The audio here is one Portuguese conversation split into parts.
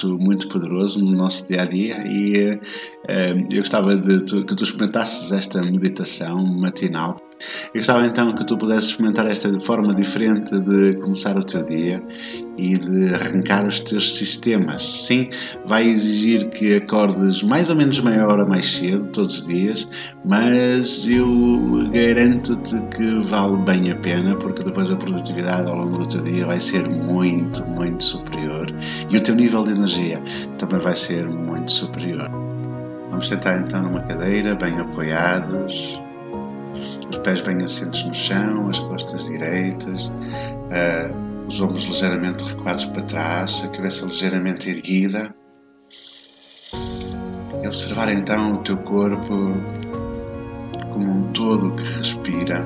facto muito poderoso no nosso dia a dia e uh, eu gostava de tu, que tu experimentasses esta meditação matinal eu gostava então que tu pudesses experimentar esta forma diferente de começar o teu dia e de arrancar os teus sistemas. Sim, vai exigir que acordes mais ou menos meia hora mais cedo, todos os dias, mas eu garanto-te que vale bem a pena, porque depois a produtividade ao longo do teu dia vai ser muito, muito superior e o teu nível de energia também vai ser muito superior. Vamos sentar então numa cadeira, bem apoiados os pés bem assentos no chão, as costas direitas, uh, os ombros ligeiramente recuados para trás, a cabeça ligeiramente erguida. E observar então o teu corpo como um todo que respira.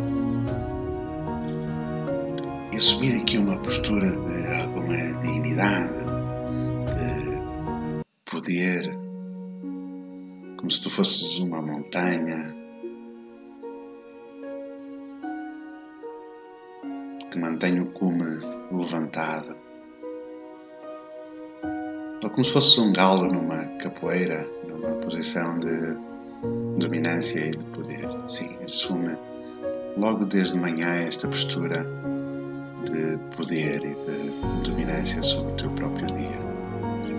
E assumir aqui uma postura de alguma dignidade, de poder, como se tu fosses uma montanha que mantém o cume levantado. Ou como se fosse um galo numa capoeira, numa posição de dominância e de poder. Sim, assume logo desde manhã esta postura de poder e de dominância sobre o teu próprio dia. Sim.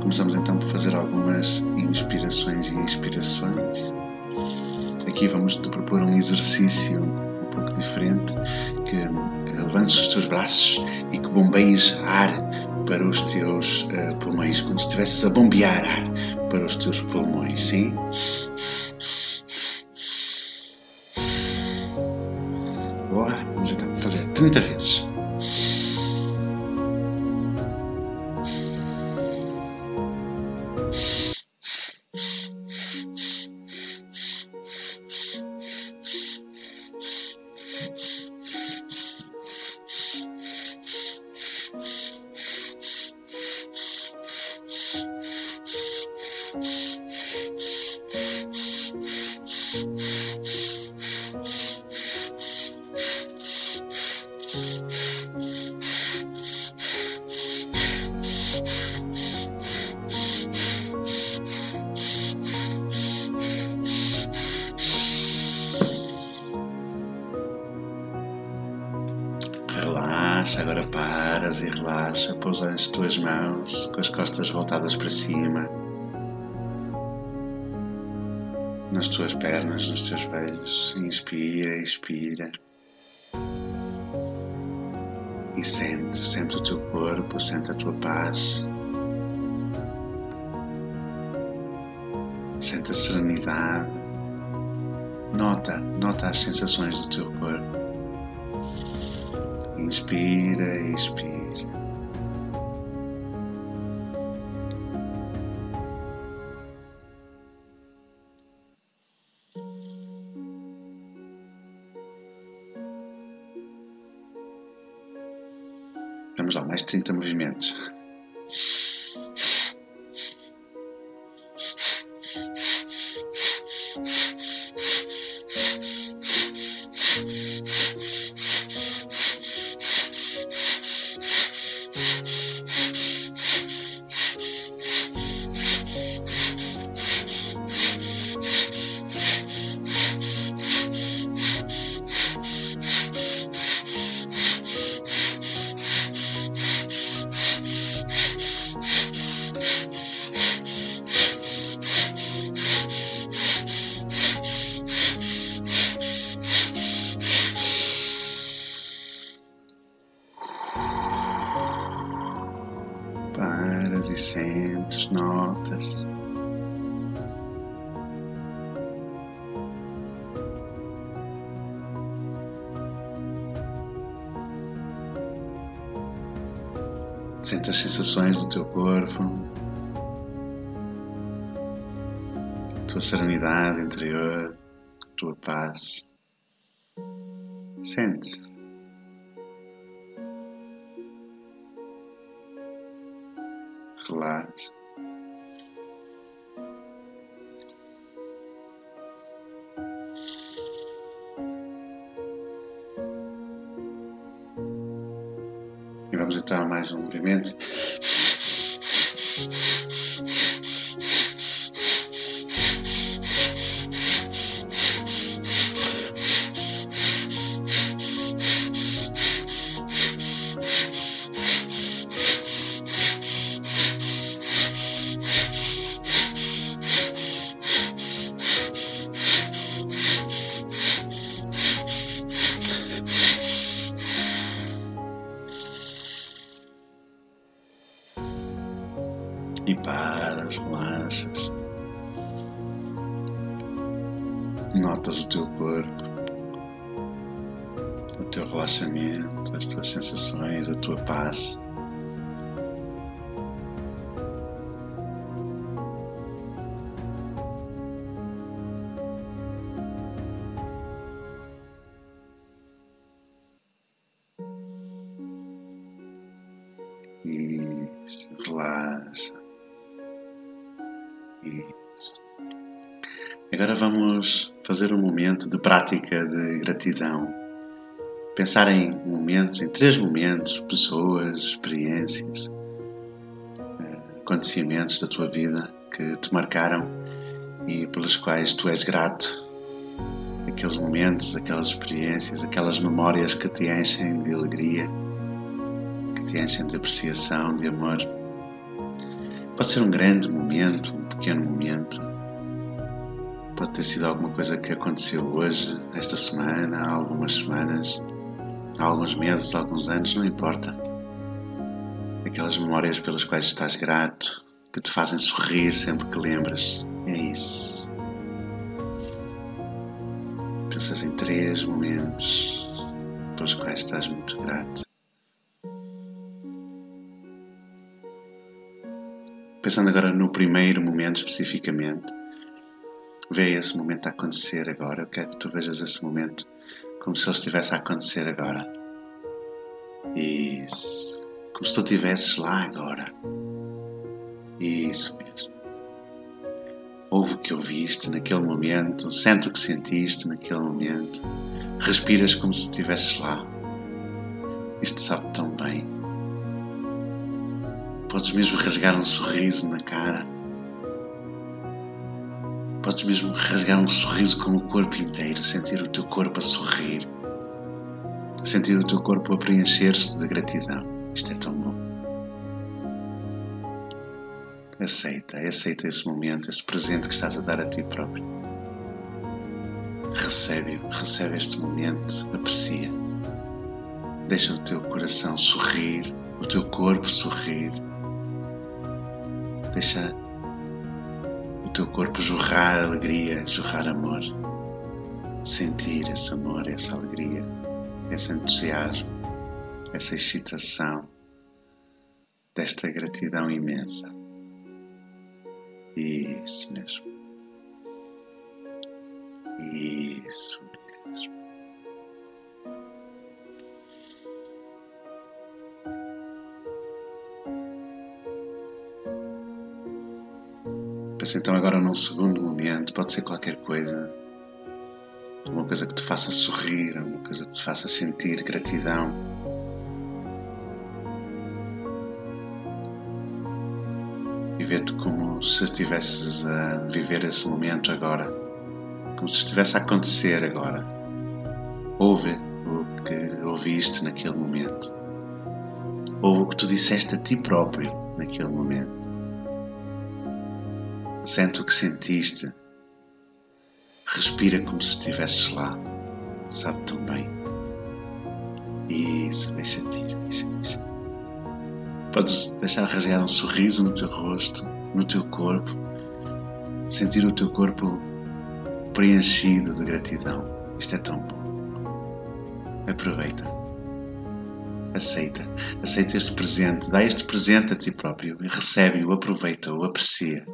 Começamos então por fazer algumas inspirações e expirações. Aqui vamos te propor um exercício diferente, que levantes os teus braços e que bombeies ar para os teus uh, pulmões, como se estivesses a bombear ar para os teus pulmões, sim? Boa, vamos então fazer 30 vezes. Paras e relaxa, pousa as tuas mãos com as costas voltadas para cima, nas tuas pernas, nos teus velhos. Inspira, expira. E sente, sente o teu corpo, sente a tua paz. Sente a serenidade. Nota, nota as sensações do teu corpo. Inspira, expira. Vamos lá, mais 30 movimentos. Paras e sentes, notas. Sente as sensações do teu corpo, tua serenidade interior, tua paz. Sente. E vamos a mais um movimento. Isso, relaxa. Isso. Agora vamos fazer um momento de prática de gratidão. Pensar em momentos, em três momentos, pessoas, experiências, eh, acontecimentos da tua vida que te marcaram e pelos quais tu és grato. Aqueles momentos, aquelas experiências, aquelas memórias que te enchem de alegria, enchem de apreciação, de amor. Pode ser um grande momento, um pequeno momento. Pode ter sido alguma coisa que aconteceu hoje, esta semana, há algumas semanas, há alguns meses, há alguns anos, não importa. Aquelas memórias pelas quais estás grato, que te fazem sorrir sempre que lembras. É isso. Pensas em três momentos pelos quais estás muito grato. Pensando agora no primeiro momento especificamente, vê esse momento a acontecer agora. Eu quero que tu vejas esse momento como se ele estivesse a acontecer agora. Isso. Como se tu estivesses lá agora. Isso mesmo. Ouve o que ouviste naquele momento, sente o que sentiste naquele momento. Respiras como se estivesses lá. Isto sabe tão bem. Podes mesmo rasgar um sorriso na cara. Podes mesmo rasgar um sorriso com o corpo inteiro, sentir o teu corpo a sorrir, sentir o teu corpo a preencher-se de gratidão. Isto é tão bom. Aceita, aceita esse momento, esse presente que estás a dar a ti próprio. Recebe-o, recebe este momento, aprecia. Deixa o teu coração sorrir, o teu corpo sorrir. Deixa o teu corpo jorrar alegria, jorrar amor. Sentir esse amor, essa alegria, esse entusiasmo, essa excitação desta gratidão imensa. Isso mesmo. Isso Então agora num segundo momento, pode ser qualquer coisa, alguma coisa que te faça sorrir, alguma coisa que te faça sentir gratidão. E vê-te como se estivesses a viver esse momento agora, como se estivesse a acontecer agora. Ouve o que ouviste naquele momento. Ouve o que tu disseste a ti próprio naquele momento. Sente o que sentiste. Respira como se estivesses lá. Sabe tão bem. Isso, deixa-te ir, deixa-te ir. Podes deixar rasgar um sorriso no teu rosto, no teu corpo. Sentir o teu corpo preenchido de gratidão. Isto é tão bom. Aproveita. Aceita. Aceita este presente. Dá este presente a ti próprio recebe-o, aproveita-o, aprecia.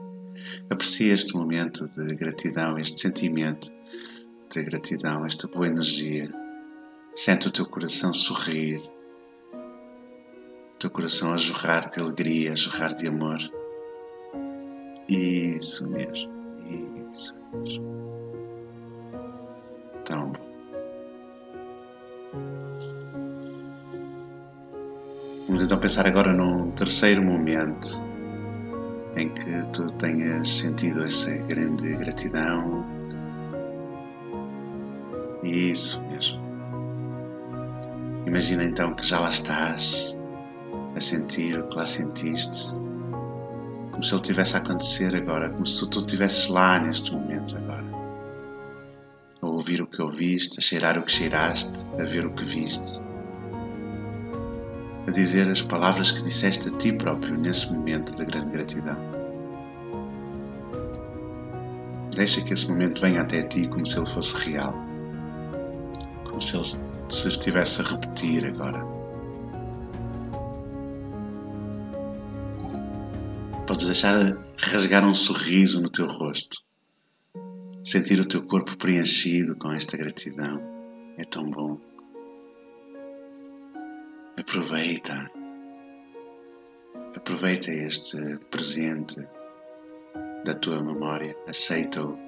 Aprecia este momento de gratidão, este sentimento de gratidão, esta boa energia. Sente o teu coração sorrir, o teu coração a jorrar de alegria, a jorrar de amor. Isso mesmo, isso mesmo. Tão bom. Vamos então pensar agora num terceiro momento em que tu tenhas sentido essa grande gratidão. Isso mesmo. Imagina então que já lá estás a sentir o que lá sentiste, como se ele tivesse a acontecer agora, como se tu estivesses lá neste momento agora. A ouvir o que ouviste, a cheirar o que cheiraste, a ver o que viste. A dizer as palavras que disseste a ti próprio nesse momento de grande gratidão. Deixa que esse momento venha até ti como se ele fosse real. Como se ele se estivesse a repetir agora. Podes deixar rasgar um sorriso no teu rosto. Sentir o teu corpo preenchido com esta gratidão. É tão bom. Aproveita. Aproveita este presente da tua memória. Aceita-o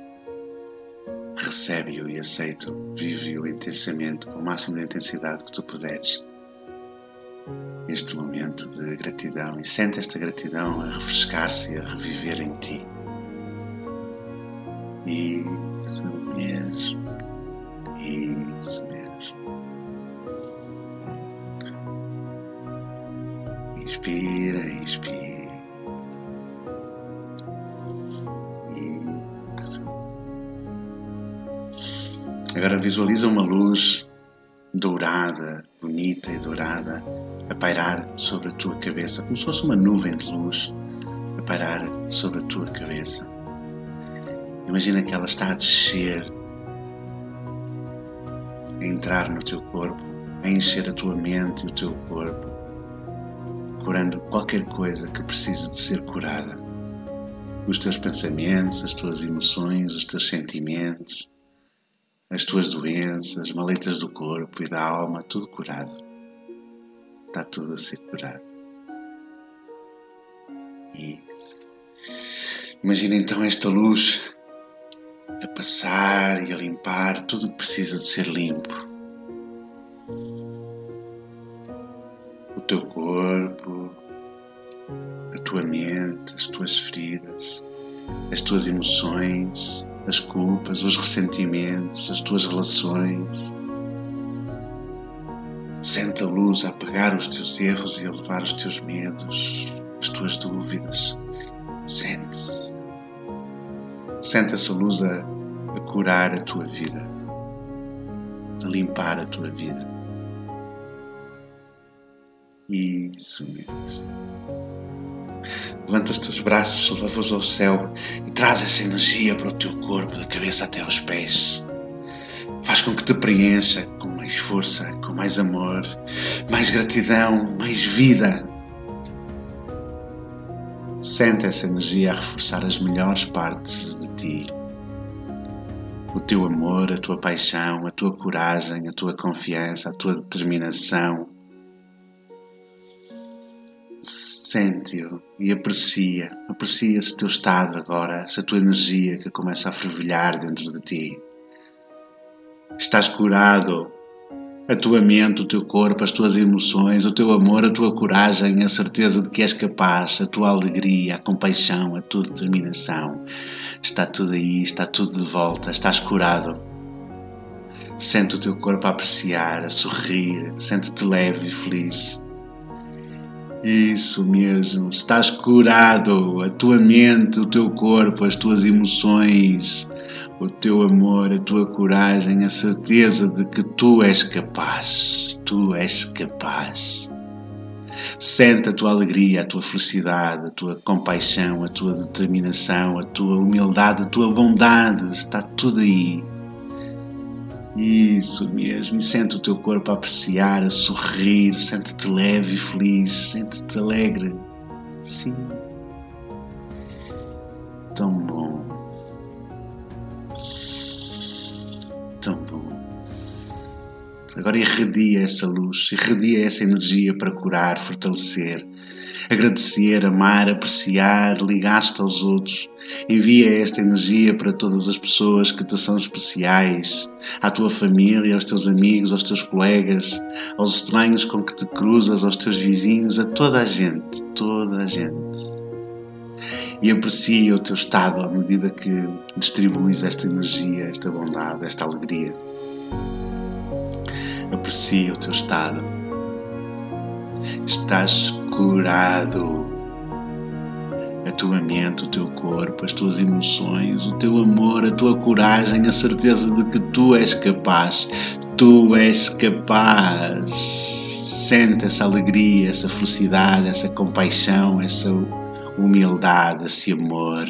recebe-o e aceita-o, vive-o intensamente, com o máximo de intensidade que tu puderes. Este momento de gratidão e sente esta gratidão a refrescar-se e a reviver em ti. Isso mesmo. Isso mesmo. Inspira, inspira. Agora visualiza uma luz dourada, bonita e dourada, a pairar sobre a tua cabeça, como se fosse uma nuvem de luz a pairar sobre a tua cabeça. Imagina que ela está a descer, a entrar no teu corpo, a encher a tua mente e o teu corpo, curando qualquer coisa que precise de ser curada. Os teus pensamentos, as tuas emoções, os teus sentimentos as tuas doenças, maletas do corpo e da alma, tudo curado. Está tudo a ser curado. Isso. Imagina então esta luz a passar e a limpar tudo o que precisa de ser limpo. Teu corpo, a tua mente, as tuas feridas, as tuas emoções, as culpas, os ressentimentos, as tuas relações. Sente a luz a apagar os teus erros e a levar os teus medos, as tuas dúvidas. Sente. Sente essa luz a, a curar a tua vida, a limpar a tua vida. Isso mesmo. Levanta os teus braços, leva-os ao céu e traz essa energia para o teu corpo, da cabeça até aos pés. Faz com que te preencha com mais força, com mais amor, mais gratidão, mais vida. Sente essa energia a reforçar as melhores partes de ti. O teu amor, a tua paixão, a tua coragem, a tua confiança, a tua determinação, sente-o e aprecia. Aprecia esse teu estado agora, essa tua energia que começa a fervilhar dentro de ti. Estás curado. A tua mente, o teu corpo, as tuas emoções, o teu amor, a tua coragem, a certeza de que és capaz, a tua alegria, a compaixão, a tua determinação. Está tudo aí, está tudo de volta, estás curado. Sente o teu corpo a apreciar, a sorrir, sente-te leve e feliz. Isso mesmo, estás curado, a tua mente, o teu corpo, as tuas emoções, o teu amor, a tua coragem, a certeza de que tu és capaz, tu és capaz. Sente a tua alegria, a tua felicidade, a tua compaixão, a tua determinação, a tua humildade, a tua bondade, está tudo aí isso mesmo, e sente o teu corpo a apreciar, a sorrir, sente-te leve e feliz, sente-te alegre. Sim. Tão bom. Tão bom. Agora irradia essa luz, irradia essa energia para curar, fortalecer, agradecer, amar, apreciar, ligar-te aos outros. Envia esta energia para todas as pessoas que te são especiais, à tua família, aos teus amigos, aos teus colegas, aos estranhos com que te cruzas, aos teus vizinhos, a toda a gente, toda a gente. e aprecia o teu estado à medida que distribuis esta energia, esta bondade, esta alegria. Aprecia o teu estado. Estás curado. A tua mente, o teu corpo, as tuas emoções, o teu amor, a tua coragem, a certeza de que tu és capaz. Tu és capaz. Sente essa alegria, essa felicidade, essa compaixão, essa humildade, esse amor.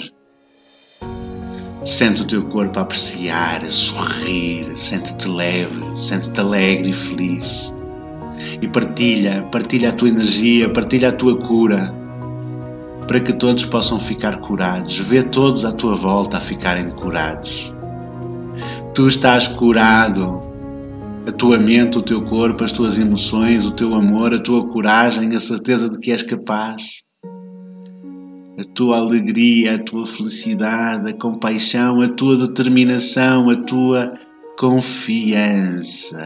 Sente o teu corpo a apreciar, a sorrir, sente-te leve, sente-te alegre e feliz. E partilha, partilha a tua energia, partilha a tua cura, para que todos possam ficar curados. Vê todos à tua volta a ficarem curados. Tu estás curado. A tua mente, o teu corpo, as tuas emoções, o teu amor, a tua coragem, a certeza de que és capaz a tua alegria, a tua felicidade, a compaixão, a tua determinação, a tua confiança.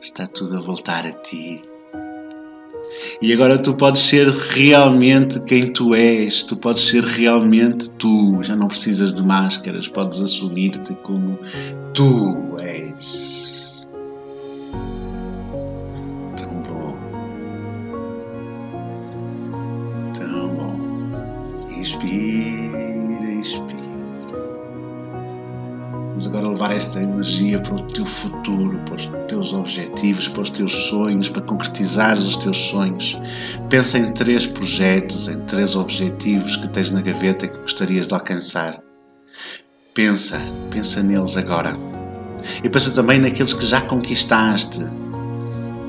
Está tudo a voltar a ti. E agora tu podes ser realmente quem tu és, tu podes ser realmente tu, já não precisas de máscaras, podes assumir-te como tu és. Inspira, inspira. Agora levar esta energia para o teu futuro, para os teus objetivos, para os teus sonhos, para concretizares os teus sonhos. Pensa em três projetos, em três objetivos que tens na gaveta que gostarias de alcançar. Pensa, pensa neles agora. E pensa também naqueles que já conquistaste,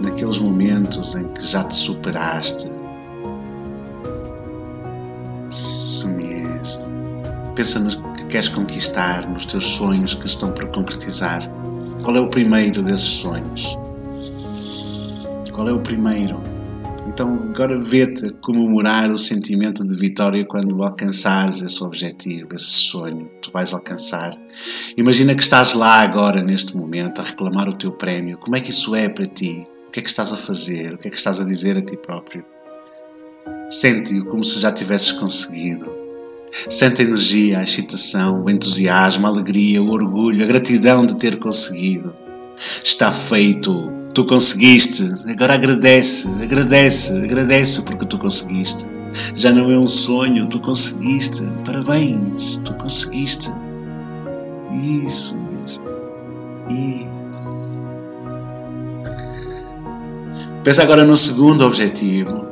naqueles momentos em que já te superaste, Pensa no que queres conquistar, nos teus sonhos que estão por concretizar. Qual é o primeiro desses sonhos? Qual é o primeiro? Então agora vê-te comemorar o sentimento de vitória quando alcançares esse objetivo, esse sonho que tu vais alcançar. Imagina que estás lá agora, neste momento, a reclamar o teu prémio. Como é que isso é para ti? O que é que estás a fazer? O que é que estás a dizer a ti próprio? Sente-o como se já tivesses conseguido. Sente a energia, a excitação, o entusiasmo, a alegria, o orgulho, a gratidão de ter conseguido. Está feito, tu conseguiste. Agora agradece, agradece, agradece porque tu conseguiste. Já não é um sonho, tu conseguiste. Parabéns, tu conseguiste. Isso mesmo. Isso. Pensa agora no segundo objetivo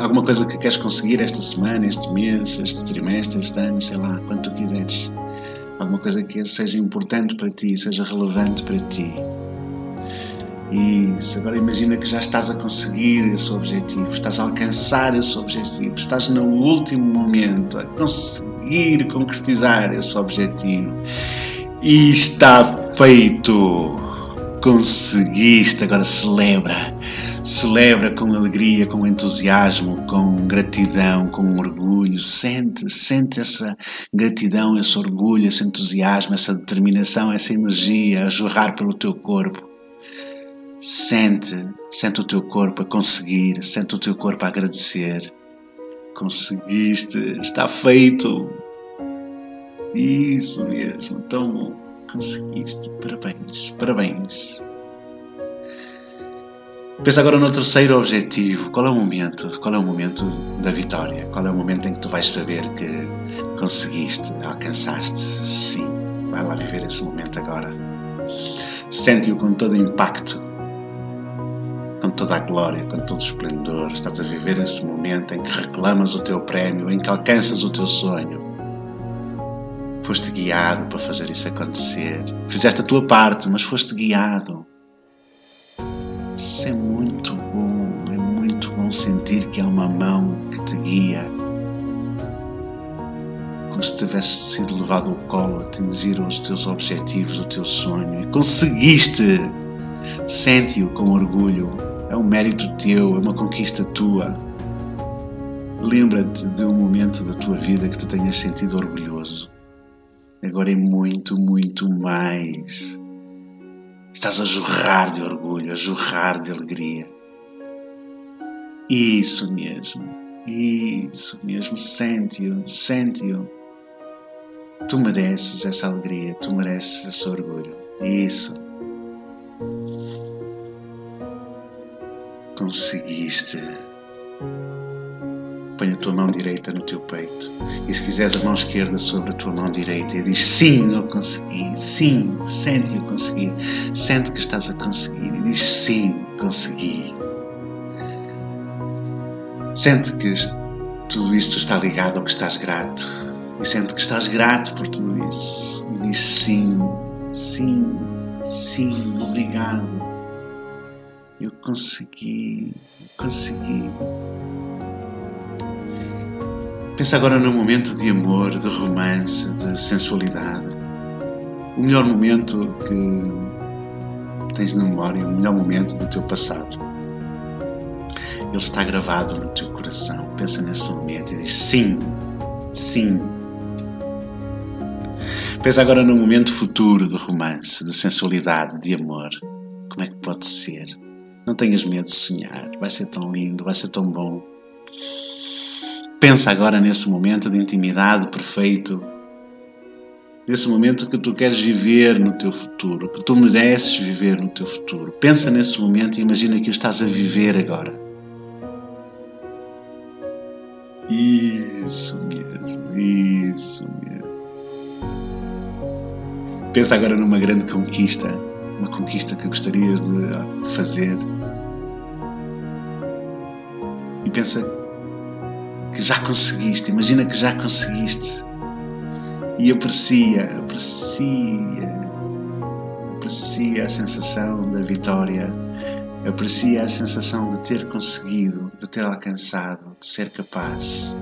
alguma coisa que queres conseguir esta semana, este mês, este trimestre, este ano, sei lá, quando tu quiseres. Alguma coisa que seja importante para ti, seja relevante para ti. Isso, agora imagina que já estás a conseguir esse objetivo, estás a alcançar esse objetivo, estás no último momento a conseguir concretizar esse objetivo. E está feito! Conseguiste, agora celebra celebra com alegria, com entusiasmo, com gratidão, com orgulho. Sente, sente essa gratidão, esse orgulho, esse entusiasmo, essa determinação, essa energia a jorrar pelo teu corpo. Sente, sente o teu corpo a conseguir, sente o teu corpo a agradecer. Conseguiste, está feito. Isso mesmo, tão bom. Conseguiste, parabéns, parabéns. Pensa agora no terceiro objetivo. Qual é o momento? Qual é o momento da vitória? Qual é o momento em que tu vais saber que conseguiste, alcançaste? Sim, vai lá viver esse momento agora. Sente-o com todo o impacto, com toda a glória, com todo o esplendor. Estás a viver esse momento em que reclamas o teu prémio, em que alcanças o teu sonho. Foste guiado para fazer isso acontecer. Fizeste a tua parte, mas foste guiado isso é muito bom, é muito bom sentir que há uma mão que te guia. Como se tivesse sido levado ao colo, atingir os teus objetivos, o teu sonho. E conseguiste! Sente-o com orgulho. É um mérito teu, é uma conquista tua. Lembra-te de um momento da tua vida que te tenhas sentido orgulhoso. Agora é muito, muito mais. Estás a jorrar de orgulho, a jorrar de alegria. Isso mesmo, Isso mesmo, sente-o, sente-o. Tu mereces essa alegria, tu mereces esse orgulho. Isso. Conseguiste. Põe a tua mão direita no teu peito. E se quiseres a mão esquerda sobre a tua mão direita e diz sim, eu consegui. Sim, sente eu conseguir. Sente que estás a conseguir. E diz sim, consegui. Sente que tudo isto está ligado ao que estás grato. E sente que estás grato por tudo isso. E diz sim, sim, sim, obrigado. Eu consegui, consegui. Pensa agora num momento de amor, de romance, de sensualidade. O melhor momento que tens na memória, o melhor momento do teu passado. Ele está gravado no teu coração. Pensa nesse momento e diz sim, sim. Pensa agora num momento futuro de romance, de sensualidade, de amor. Como é que pode ser? Não tenhas medo de sonhar. Vai ser tão lindo, vai ser tão bom. Pensa agora nesse momento de intimidade perfeito, nesse momento que tu queres viver no teu futuro, que tu mereces viver no teu futuro. Pensa nesse momento e imagina que o estás a viver agora. Isso mesmo, isso mesmo. Pensa agora numa grande conquista, uma conquista que gostarias de fazer. E pensa que já conseguiste, imagina que já conseguiste. E aprecia, aprecia, aprecia a sensação da vitória, aprecia a sensação de ter conseguido, de ter alcançado, de ser capaz.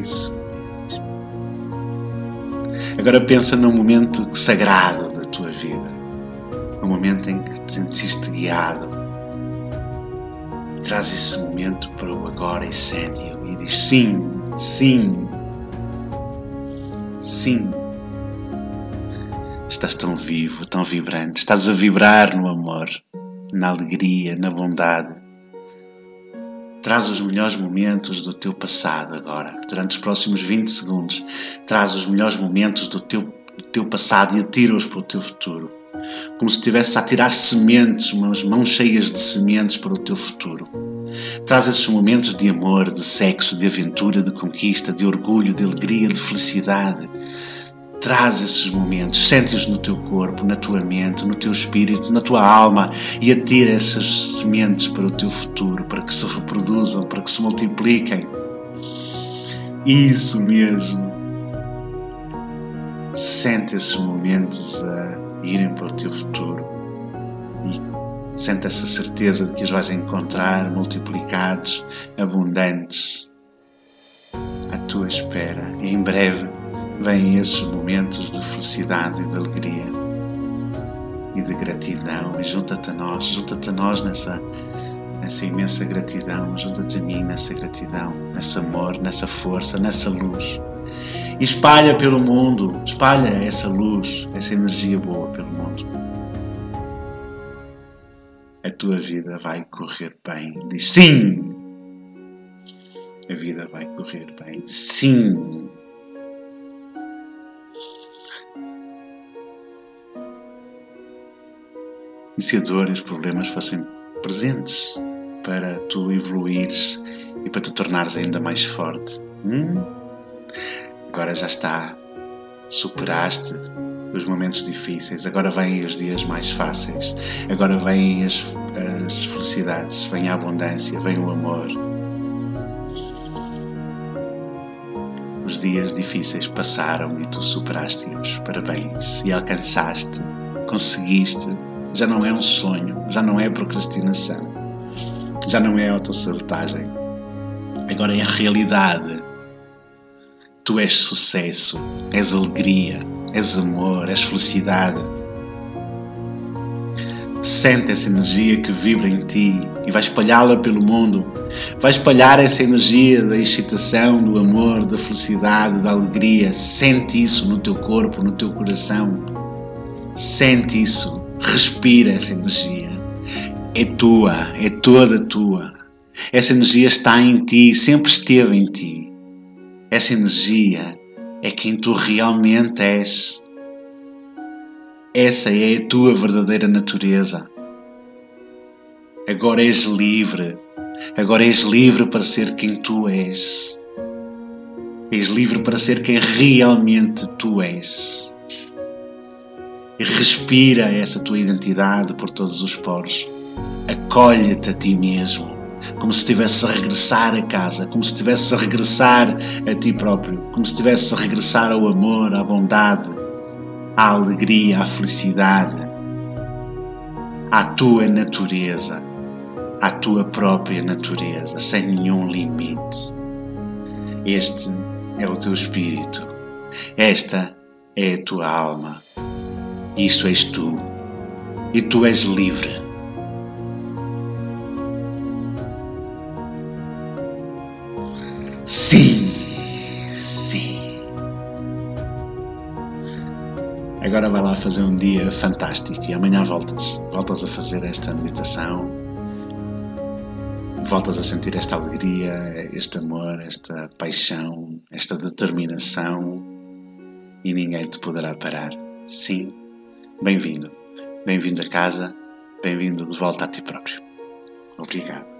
Isso. Agora pensa num momento sagrado da tua vida, um momento em que te sentiste guiado, traz esse momento para o agora e sente-o e diz sim, sim, sim. Estás tão vivo, tão vibrante, estás a vibrar no amor, na alegria, na bondade. Traz os melhores momentos do teu passado agora, durante os próximos 20 segundos. Traz os melhores momentos do teu, do teu passado e atira-os para o teu futuro como se estivesse a tirar sementes, umas mãos cheias de sementes para o teu futuro. Traz esses momentos de amor, de sexo, de aventura, de conquista, de orgulho, de alegria, de felicidade. Traz esses momentos, sente-os no teu corpo, na tua mente, no teu espírito, na tua alma e atira essas sementes para o teu futuro, para que se reproduzam, para que se multipliquem. Isso mesmo. Sente esses momentos a irem para o teu futuro e sente essa certeza de que os vais encontrar multiplicados, abundantes, à tua espera. E em breve vêm esses momentos de felicidade e de alegria e de gratidão. E junta-te a nós, junta-te a nós nessa, nessa imensa gratidão, junta-te a mim nessa gratidão, nesse amor, nessa força, nessa luz espalha pelo mundo, espalha essa luz, essa energia boa pelo mundo. A tua vida vai correr bem. Diz sim! A vida vai correr bem. Sim! E se a dor e os problemas fossem presentes para tu evoluires e para te tornares ainda mais forte? Hum? Agora já está, superaste os momentos difíceis, agora vêm os dias mais fáceis, agora vêm as, as felicidades, vem a abundância, vem o amor. Os dias difíceis passaram e tu superaste-os, parabéns, e alcançaste, conseguiste. Já não é um sonho, já não é procrastinação, já não é autossabotagem, agora é a realidade Tu és sucesso, és alegria, és amor, és felicidade. Sente essa energia que vibra em ti e vai espalhá-la pelo mundo. Vai espalhar essa energia da excitação, do amor, da felicidade, da alegria. Sente isso no teu corpo, no teu coração. Sente isso. Respira essa energia. É tua, é toda tua. Essa energia está em ti, sempre esteve em ti. Essa energia é quem tu realmente és. Essa é a tua verdadeira natureza. Agora és livre. Agora és livre para ser quem tu és. És livre para ser quem realmente tu és. E respira essa tua identidade por todos os poros. Acolhe-te a ti mesmo, como se estivesse a regressar a casa, como se estivesse a regressar a ti próprio, como se estivesse a regressar ao amor, à bondade, à alegria, à felicidade, à tua natureza, à tua própria natureza, sem nenhum limite. Este é o teu espírito, esta é a tua alma, isto és tu, e tu és livre. Sim, sim. Agora vai lá fazer um dia fantástico e amanhã voltas. Voltas a fazer esta meditação. Voltas a sentir esta alegria, este amor, esta paixão, esta determinação e ninguém te poderá parar. Sim, bem-vindo. Bem-vindo a casa, bem-vindo de volta a ti próprio. Obrigado.